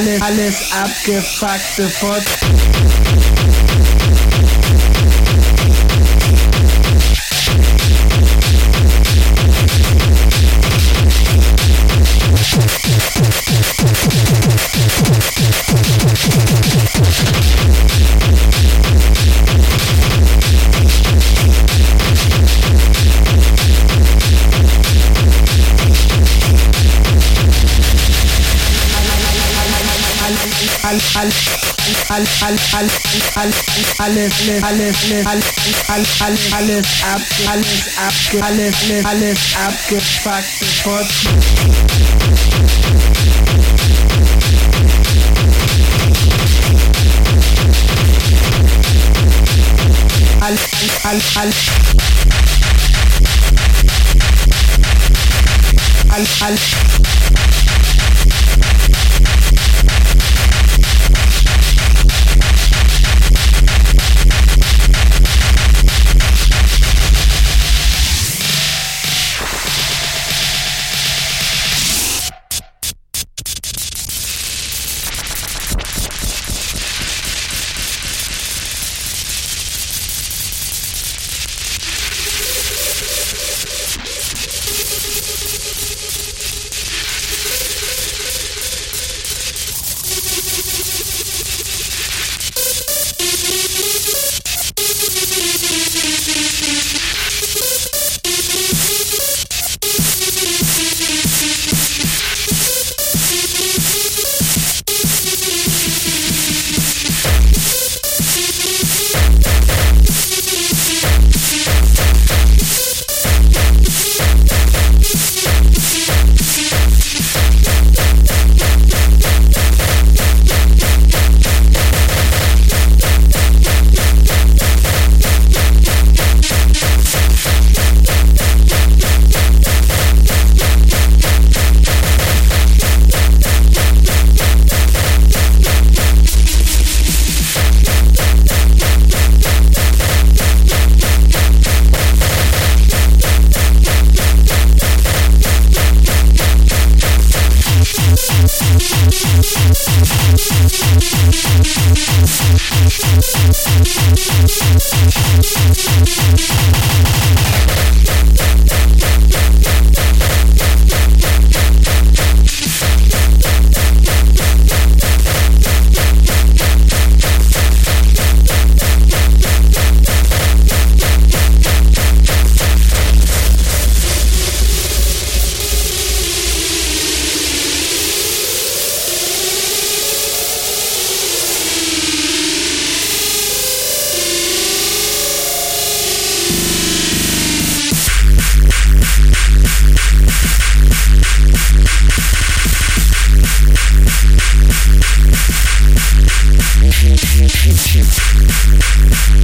alles, alles abgefuckte Fort. alles ab, alles ab, alles, alles abgefuckte Fotzen. All, all, all. All, all. Thank you. Thank you.